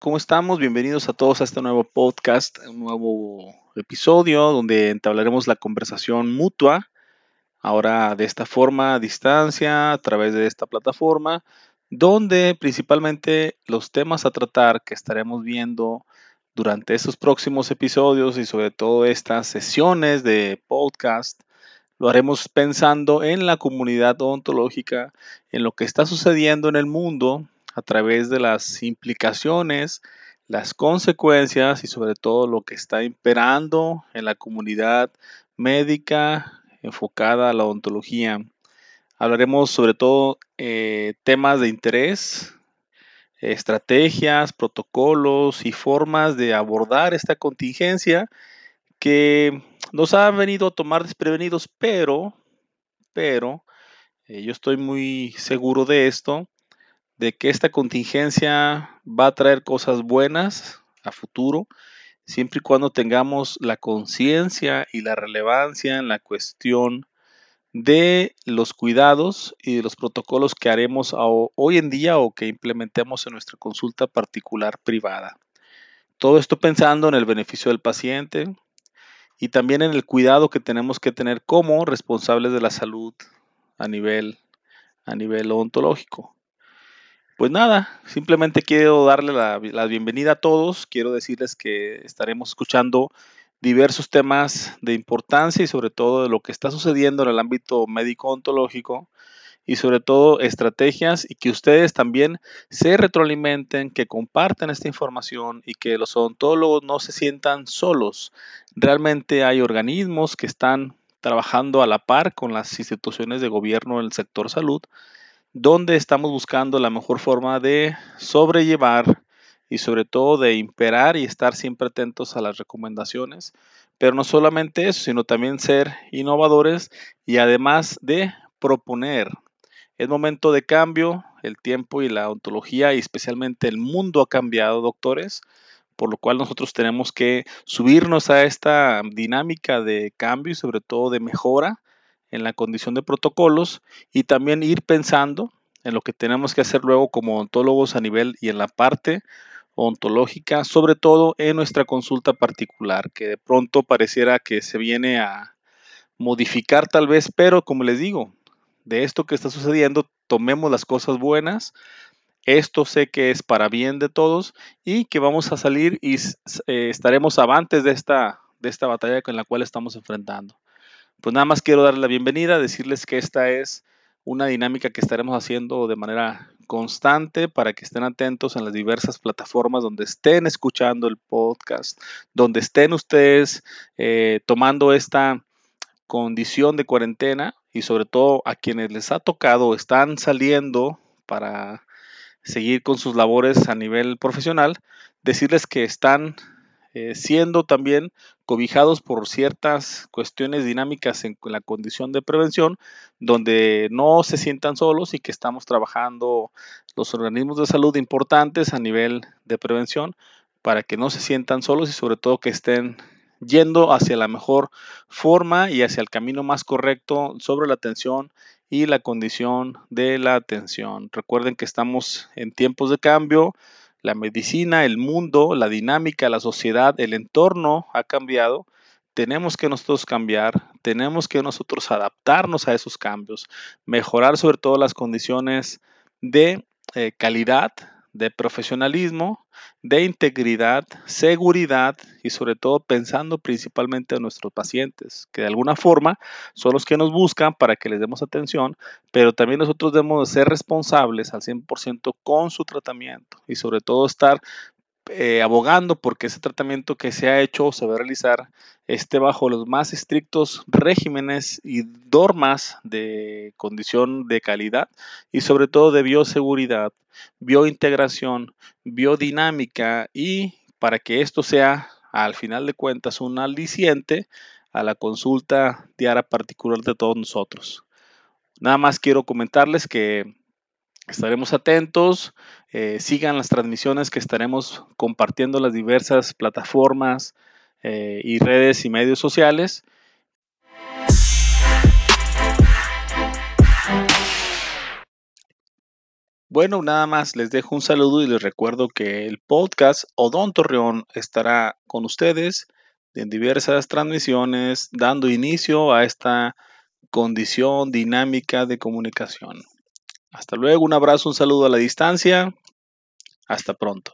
¿Cómo estamos? Bienvenidos a todos a este nuevo podcast, un nuevo episodio donde entablaremos la conversación mutua, ahora de esta forma, a distancia, a través de esta plataforma, donde principalmente los temas a tratar que estaremos viendo durante estos próximos episodios y sobre todo estas sesiones de podcast, lo haremos pensando en la comunidad ontológica, en lo que está sucediendo en el mundo a través de las implicaciones, las consecuencias y sobre todo lo que está imperando en la comunidad médica enfocada a la ontología. Hablaremos sobre todo eh, temas de interés, estrategias, protocolos y formas de abordar esta contingencia que nos ha venido a tomar desprevenidos, pero, pero, eh, yo estoy muy seguro de esto, de que esta contingencia va a traer cosas buenas a futuro, siempre y cuando tengamos la conciencia y la relevancia en la cuestión de los cuidados y de los protocolos que haremos hoy en día o que implementemos en nuestra consulta particular privada. Todo esto pensando en el beneficio del paciente y también en el cuidado que tenemos que tener como responsables de la salud a nivel, a nivel ontológico. Pues nada, simplemente quiero darle la, bienvenida a todos. Quiero decirles que estaremos escuchando diversos temas de importancia y sobre todo de lo que está sucediendo en el ámbito médico-ontológico y sobre todo estrategias y que ustedes también se retroalimenten, que compartan esta información y que los odontólogos no se sientan solos. Realmente hay organismos que están trabajando a la par con las instituciones de gobierno en el sector salud donde estamos buscando la mejor forma de sobrellevar y sobre todo de imperar y estar siempre atentos a las recomendaciones. Pero no solamente eso, sino también ser innovadores y además de proponer. Es momento de cambio, el tiempo y la ontología y especialmente el mundo ha cambiado, doctores, por lo cual nosotros tenemos que subirnos a esta dinámica de cambio y sobre todo de mejora en la condición de protocolos y también ir pensando en lo que tenemos que hacer luego como ontólogos a nivel y en la parte ontológica, sobre todo en nuestra consulta particular, que de pronto pareciera que se viene a modificar tal vez, pero como les digo, de esto que está sucediendo, tomemos las cosas buenas, esto sé que es para bien de todos y que vamos a salir y eh, estaremos avantes de esta, de esta batalla con la cual estamos enfrentando. Pues nada más quiero darle la bienvenida, decirles que esta es una dinámica que estaremos haciendo de manera constante para que estén atentos en las diversas plataformas donde estén escuchando el podcast, donde estén ustedes eh, tomando esta condición de cuarentena y sobre todo a quienes les ha tocado están saliendo para seguir con sus labores a nivel profesional, decirles que están eh, siendo también cobijados por ciertas cuestiones dinámicas en la condición de prevención, donde no se sientan solos y que estamos trabajando los organismos de salud importantes a nivel de prevención para que no se sientan solos y sobre todo que estén yendo hacia la mejor forma y hacia el camino más correcto sobre la atención y la condición de la atención. Recuerden que estamos en tiempos de cambio, la medicina, el mundo, la dinámica, la sociedad, el entorno ha cambiado. Tenemos que nosotros cambiar, tenemos que nosotros adaptarnos a esos cambios, mejorar sobre todo las condiciones de eh, calidad, de profesionalismo, de integridad, seguridad y sobre todo pensando principalmente en nuestros pacientes, que de alguna forma son los que nos buscan para que les demos atención, pero también nosotros debemos ser responsables al 100% con su tratamiento y sobre todo estar eh, abogando porque ese tratamiento que se ha hecho o se va a realizar esté bajo los más estrictos regímenes y normas de condición de calidad y sobre todo de bioseguridad, biointegración, biodinámica y para que esto sea al final de cuentas un aliciente a la consulta diaria particular de todos nosotros. Nada más quiero comentarles que Estaremos atentos, eh, sigan las transmisiones que estaremos compartiendo las diversas plataformas eh, y redes y medios sociales. Bueno, nada más les dejo un saludo y les recuerdo que el podcast Odón Torreón estará con ustedes en diversas transmisiones, dando inicio a esta condición dinámica de comunicación. Hasta luego, un abrazo, un saludo a la distancia. Hasta pronto.